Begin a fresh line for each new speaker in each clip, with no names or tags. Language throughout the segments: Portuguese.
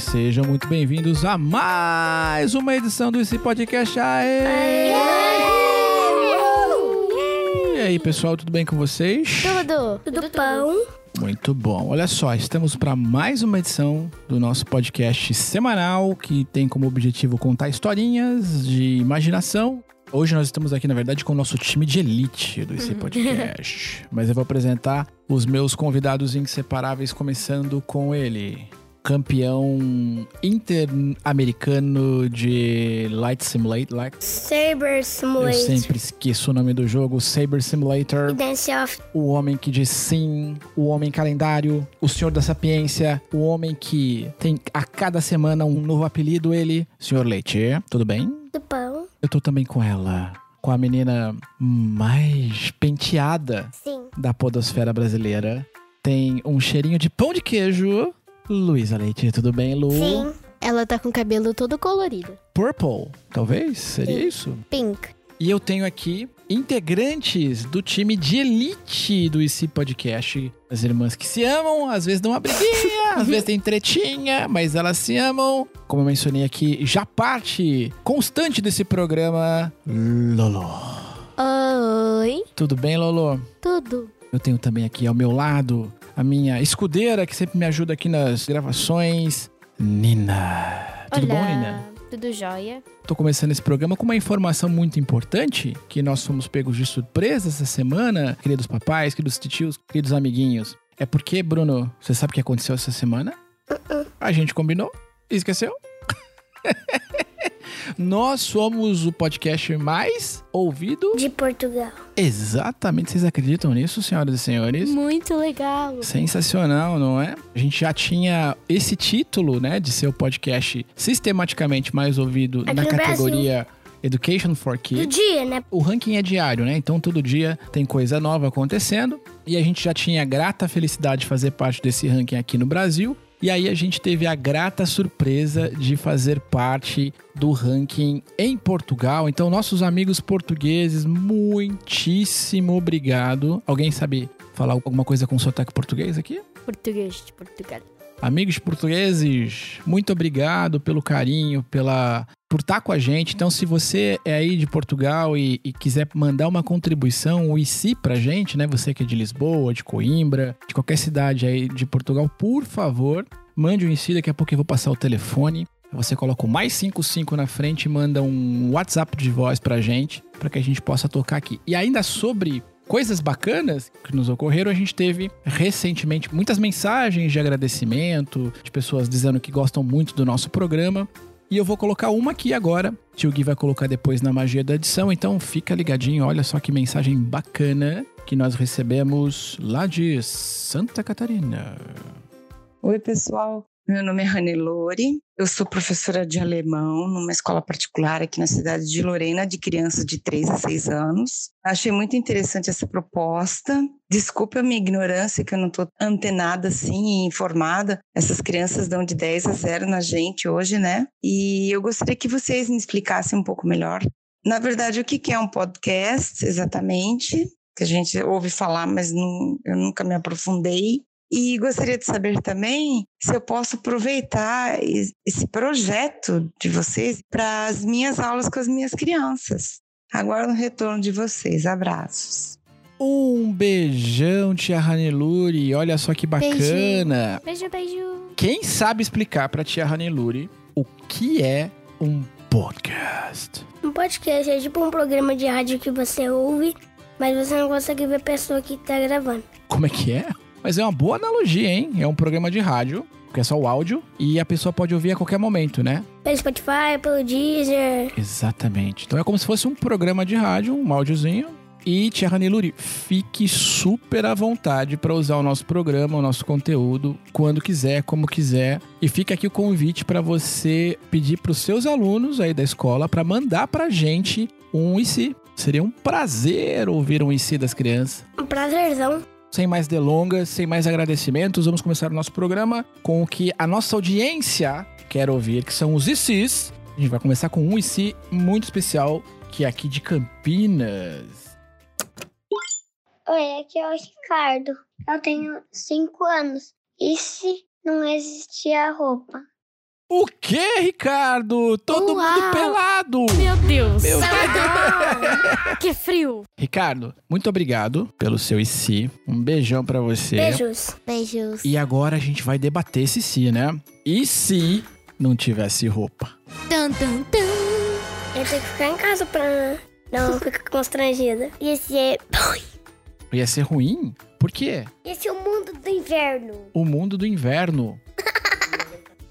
Sejam muito bem-vindos a mais uma edição do esse podcast. Aê! E aí, pessoal, tudo bem com vocês?
Tudo.
Tudo pão.
Muito bom. Olha só, estamos para mais uma edição do nosso podcast semanal que tem como objetivo contar historinhas de imaginação. Hoje nós estamos aqui, na verdade, com o nosso time de elite do esse podcast. Mas eu vou apresentar os meus convidados inseparáveis, começando com ele, campeão interamericano de Light Simulator. Like,
Saber
eu
Simulator.
sempre esqueço o nome do jogo, Saber Simulator.
Dance Off.
O homem que diz sim, o homem calendário, o senhor da sapiência, o homem que tem a cada semana um novo apelido, ele, senhor Leite. Tudo bem?
Do pão.
Eu tô também com ela, com a menina mais penteada
Sim.
da podosfera brasileira. Tem um cheirinho de pão de queijo. Luísa Leite, tudo bem, Lu?
Sim.
Ela tá com o cabelo todo colorido.
Purple, talvez? Seria
Sim.
isso?
Pink.
E eu tenho aqui integrantes do time de elite do IC Podcast. As irmãs que se amam, às vezes dão uma briguinha, às vezes tem tretinha, mas elas se amam. Como eu mencionei aqui, já parte constante desse programa, Lolo.
Oi.
Tudo bem, Lolo?
Tudo.
Eu tenho também aqui ao meu lado a minha escudeira que sempre me ajuda aqui nas gravações, Nina. Tudo
Olá.
bom, Nina?
Tudo jóia.
Tô começando esse programa com uma informação muito importante, que nós fomos pegos de surpresa essa semana, queridos papais, queridos titios, queridos amiguinhos. É porque, Bruno, você sabe o que aconteceu essa semana? A gente combinou e esqueceu. nós somos o podcast mais ouvido.
De Portugal.
Exatamente, vocês acreditam nisso, senhoras e senhores?
Muito legal.
Sensacional, não é? A gente já tinha esse título, né, de ser o podcast sistematicamente mais ouvido
Aqui
na categoria Education for
Do
Kids.
dia, né?
O ranking é diário, né? Então todo dia tem coisa nova acontecendo. E a gente já tinha a grata felicidade de fazer parte desse ranking aqui no Brasil. E aí a gente teve a grata surpresa de fazer parte do ranking em Portugal. Então, nossos amigos portugueses, muitíssimo obrigado. Alguém sabe falar alguma coisa com sotaque português aqui?
Português de Portugal.
Amigos portugueses, muito obrigado pelo carinho, pela por estar com a gente. Então, se você é aí de Portugal e, e quiser mandar uma contribuição, o ICI pra gente, né? Você que é de Lisboa, de Coimbra, de qualquer cidade aí de Portugal, por favor, mande um ICI. Daqui a pouco eu vou passar o telefone. Você coloca o mais 55 na frente e manda um WhatsApp de voz pra gente, para que a gente possa tocar aqui. E ainda sobre coisas bacanas que nos ocorreram, a gente teve recentemente muitas mensagens de agradecimento, de pessoas dizendo que gostam muito do nosso programa. E eu vou colocar uma aqui agora. Tio Gui vai colocar depois na magia da edição, então fica ligadinho. Olha só que mensagem bacana que nós recebemos lá de Santa Catarina.
Oi, pessoal. Meu nome é Rani Lori. Eu sou professora de alemão numa escola particular aqui na cidade de Lorena, de crianças de 3 a 6 anos. Achei muito interessante essa proposta. Desculpe a minha ignorância, que eu não estou antenada assim e informada. Essas crianças dão de 10 a 0 na gente hoje, né? E eu gostaria que vocês me explicassem um pouco melhor. Na verdade, o que é um podcast exatamente? Que a gente ouve falar, mas não, eu nunca me aprofundei. E gostaria de saber também se eu posso aproveitar es- esse projeto de vocês para as minhas aulas com as minhas crianças. Aguardo o retorno de vocês. Abraços.
Um beijão, tia Raneluri. Olha só que bacana.
Beijo, beijo.
Quem sabe explicar pra tia Raneluri o que é um podcast?
Um podcast é tipo um programa de rádio que você ouve, mas você não consegue ver a pessoa que tá gravando.
Como é que é? Mas é uma boa analogia, hein? É um programa de rádio, que é só o áudio, e a pessoa pode ouvir a qualquer momento, né?
Pelo Spotify, pelo Deezer.
Exatamente. Então é como se fosse um programa de rádio, um áudiozinho. E Tia Raneluri, fique super à vontade para usar o nosso programa, o nosso conteúdo, quando quiser, como quiser. E fica aqui o convite para você pedir para os seus alunos aí da escola para mandar para gente um IC. Seria um prazer ouvir um IC das crianças.
Um prazerzão.
Sem mais delongas, sem mais agradecimentos, vamos começar o nosso programa com o que a nossa audiência quer ouvir, que são os ICs. A gente vai começar com um IC muito especial, que é aqui de Campinas.
Oi, aqui é o Ricardo. Eu tenho 5 anos. E se não existia roupa?
O que, Ricardo? Todo
Uau.
mundo pelado!
Meu Deus.
Meu
que frio.
Ricardo, muito obrigado pelo seu IC. Um beijão pra você.
Beijos.
Beijos.
E agora a gente vai debater esse se, né? E se não tivesse roupa?
Tum, tum, tum.
Eu tenho que ficar em casa pra não ficar constrangida. Esse é.
Ia ser ruim? Por quê?
Esse é o mundo do inverno.
O mundo do inverno.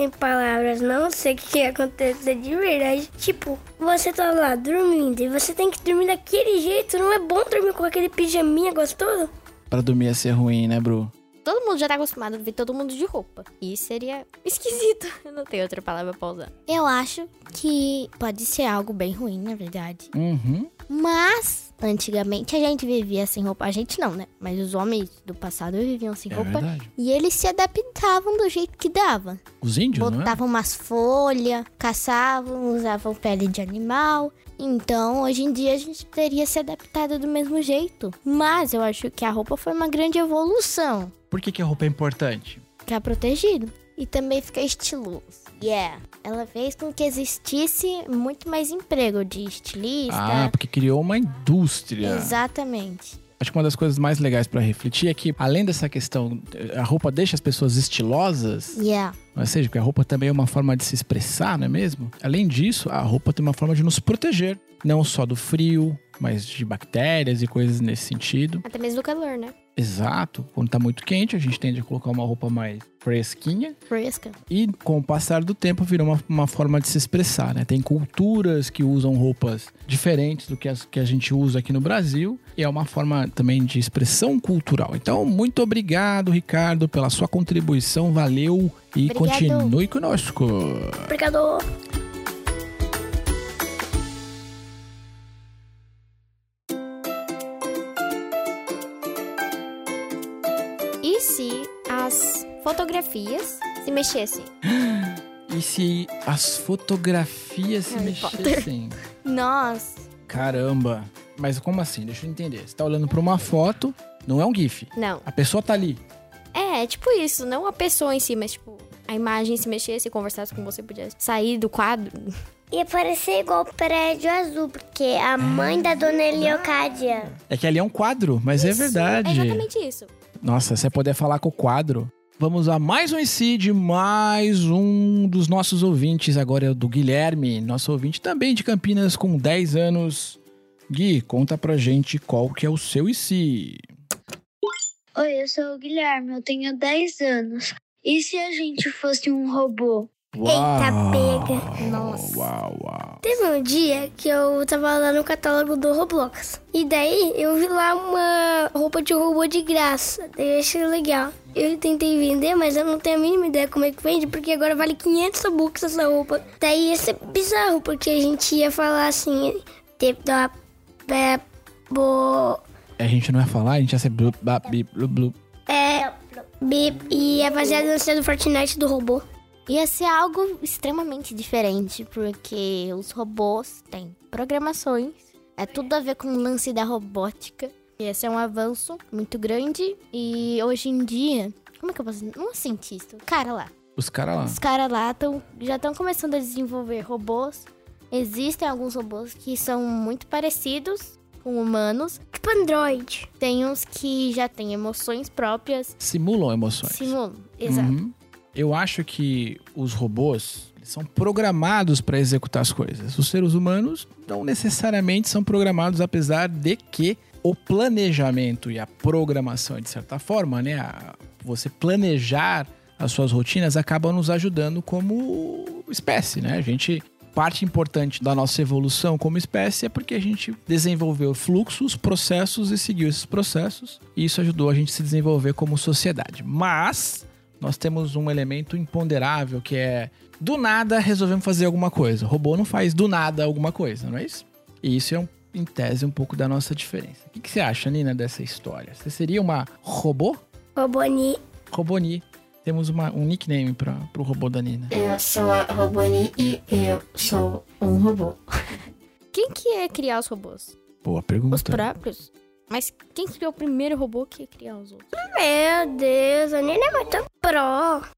Em palavras, não sei o que ia acontecer de verdade. Tipo, você tá lá dormindo e você tem que dormir daquele jeito. Não é bom dormir com aquele pijaminha gostoso?
Pra dormir ia ser ruim, né, Bru?
Todo mundo já tá acostumado a ver todo mundo de roupa. E seria esquisito. Eu não tenho outra palavra pra usar. Eu acho que pode ser algo bem ruim, na verdade.
Uhum.
Mas, antigamente a gente vivia sem roupa. A gente não, né? Mas os homens do passado viviam sem
É
roupa.
verdade.
E eles se adaptavam do jeito que dava.
Os índios, é?
Botavam umas folhas, caçavam, usavam pele de animal. Então, hoje em dia, a gente teria se adaptado do mesmo jeito. Mas eu acho que a roupa foi uma grande evolução.
Por que, que a roupa é importante?
Ficar protegido. E também ficar estiloso. Yeah. Ela fez com que existisse muito mais emprego de estilista.
Ah, porque criou uma indústria.
Exatamente.
Acho que uma das coisas mais legais pra refletir é que, além dessa questão, a roupa deixa as pessoas estilosas,
Yeah.
ou seja, porque a roupa também é uma forma de se expressar, não é mesmo? Além disso, a roupa tem uma forma de nos proteger, não só do frio, mas de bactérias e coisas nesse sentido.
Até mesmo do calor, né?
Exato. Quando tá muito quente, a gente tende a colocar uma roupa mais fresquinha.
Fresca.
E com o passar do tempo virou uma, uma forma de se expressar, né? Tem culturas que usam roupas diferentes do que as que a gente usa aqui no Brasil. E é uma forma também de expressão cultural. Então, muito obrigado, Ricardo, pela sua contribuição. Valeu e
Obrigado.
continue conosco.
Obrigado.
E se as fotografias se mexessem?
E se as fotografias se
Harry Potter.
mexessem?
Nossa.
Caramba. Mas como assim? Deixa eu entender. Você tá olhando pra uma foto, não é um GIF.
Não.
A pessoa tá ali.
É, tipo isso. Não a pessoa em si, mas tipo, a imagem se mexesse e conversasse com você, podia sair do quadro.
Ia parecer igual o prédio azul, porque a mãe da dona Leocádia.
É que ali é um quadro, mas é
Isso,
verdade.
É exatamente isso.
Nossa, você poder falar com o quadro. Vamos a mais um IC de mais um dos nossos ouvintes. Agora é o do Guilherme, nosso ouvinte também de Campinas com 10 anos. Gui, conta pra gente qual que é o seu IC.
Oi, eu sou o Guilherme, eu tenho 10 anos. E se a gente fosse um robô?
Eita, pega.
Nossa.
Uau, uau.
Teve um dia que eu tava lá no catálogo do Roblox. E daí eu vi lá uma roupa de robô de graça. Daí eu achei legal. Eu tentei vender, mas eu não tenho a mínima ideia como é que vende, porque agora vale 500 bucks essa roupa. Daí ia ser bizarro, porque a gente ia falar assim: tipo, é, bo-
A gente não ia falar, a gente ia ser blu, ba, bi, blu, blu.
É. Bip, e ia fazer a dança do Fortnite do robô.
Ia ser algo extremamente diferente, porque os robôs têm programações, é tudo a ver com o lance da robótica. E esse é um avanço muito grande e hoje em dia, como é que eu posso dizer? Um cientista, o cara lá.
Os caras lá.
Os caras lá tão, já estão começando a desenvolver robôs. Existem alguns robôs que são muito parecidos com humanos.
Tipo Android.
Tem uns que já têm emoções próprias.
Simulam emoções.
Simulam, exato.
Uhum. Eu acho que os robôs são programados para executar as coisas. Os seres humanos não necessariamente são programados, apesar de que o planejamento e a programação, de certa forma, né, a- você planejar as suas rotinas acaba nos ajudando como espécie, né? A gente parte importante da nossa evolução como espécie é porque a gente desenvolveu fluxos, processos e seguiu esses processos, e isso ajudou a gente a se desenvolver como sociedade. Mas nós temos um elemento imponderável que é do nada resolvemos fazer alguma coisa. O robô não faz do nada alguma coisa, não é isso? E isso é, um, em tese, um pouco da nossa diferença. O que, que você acha, Nina, dessa história? Você seria uma robô?
Roboni.
Roboni. Temos uma, um nickname para o robô da Nina.
Eu sou a Roboni e eu sou um robô.
Quem que ia criar os robôs?
Boa
Os
pergunta.
próprios? Mas quem criou o primeiro robô que ia criar os outros?
Meu Deus, a Nina é muito pro.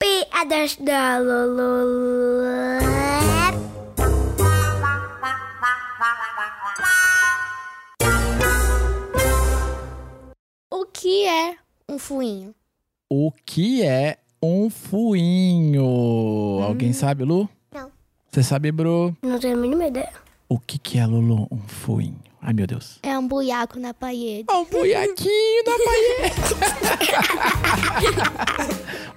P. a da, da Lolo.
O que é um fuinho?
O que é um fuinho? Alguém sabe, Lu?
Não.
Você sabe, Bro?
Não tenho a mínima ideia.
O que, que é, Lulu? Um fuinho. Ai, meu Deus.
É um buiaco na parede.
É um buiaquinho na parede.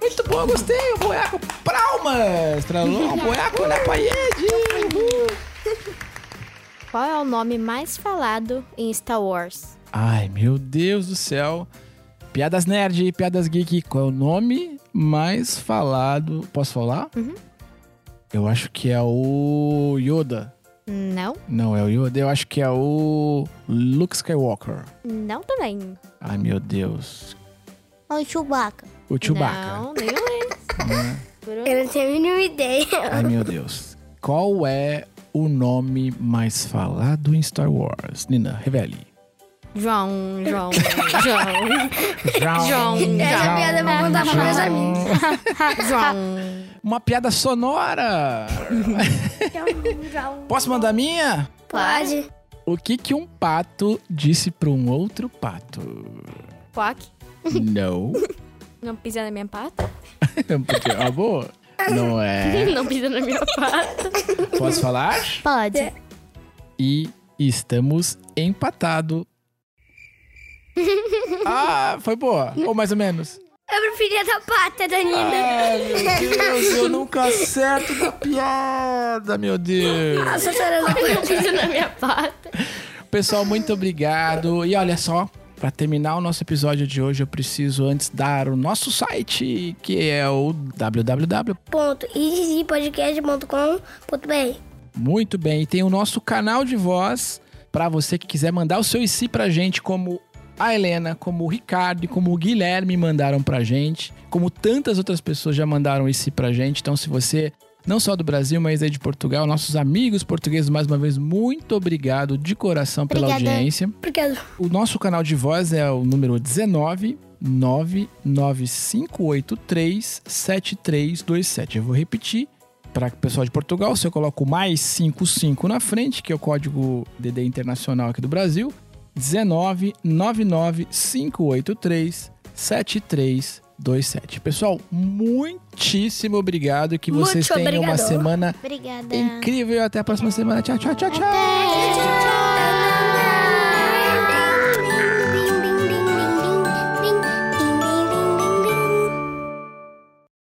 Muito bom, gostei. Um buiaco. Palmas pra Lulu. Um buiaco na parede. Uhul.
Qual é o nome mais falado em Star Wars?
Ai, meu Deus do céu. Piadas nerd, piadas geek. Qual é o nome mais falado? Posso falar?
Uhum.
Eu acho que é o Yoda.
Não,
Não é o Yoda, eu acho que é o Luke Skywalker.
não também.
Ai, meu Deus.
O Chewbacca.
O Chewbacca.
Não, nenhum deles.
né?
Eu não tenho a mínima ideia.
Ai, meu Deus. Qual é o nome mais falado em Star Wars? Nina, revele.
João, João, João. João.
Essa piada eu vou contar pra meus amigos.
João.
Uma piada sonora. Posso mandar a minha?
Pode.
O que que um pato disse para um outro pato?
Quack.
Não.
Não pisa na minha pata?
Porque, boa. Não é.
Não pisa na minha pata.
Posso falar?
Pode.
E estamos empatados. Ah, foi boa. Ou mais ou menos.
Eu preferia da pata da Nina.
Ai, meu Deus, eu nunca acerto da piada, meu Deus.
Nossa senhora, eu
não pisa na minha pata.
Pessoal, muito obrigado. E olha só, para terminar o nosso episódio de hoje, eu preciso antes dar o nosso site, que é o www.
Ponto. easypodcast.com.br
Muito bem, e tem o nosso canal de voz para você que quiser mandar o seu IC pra gente, como a Helena, como o Ricardo e como o Guilherme mandaram pra gente, como tantas outras pessoas já mandaram IC pra gente. Então, se você não só do Brasil, mas aí de Portugal, nossos amigos portugueses, mais uma vez, muito obrigado de coração pela
Obrigada.
audiência.
Obrigado.
O nosso canal de voz é o número 19 99583 7327. Eu vou repetir. Para o pessoal de Portugal, se eu coloco mais 55 na frente, que é o código DD internacional aqui do Brasil, 19 99 583 7327. Pessoal, muitíssimo obrigado. Que vocês
Muito
tenham uma
obrigado.
semana
Obrigada.
incrível. Até a próxima semana. Tchau, tchau, tchau, tchau.
Tchau, tchau.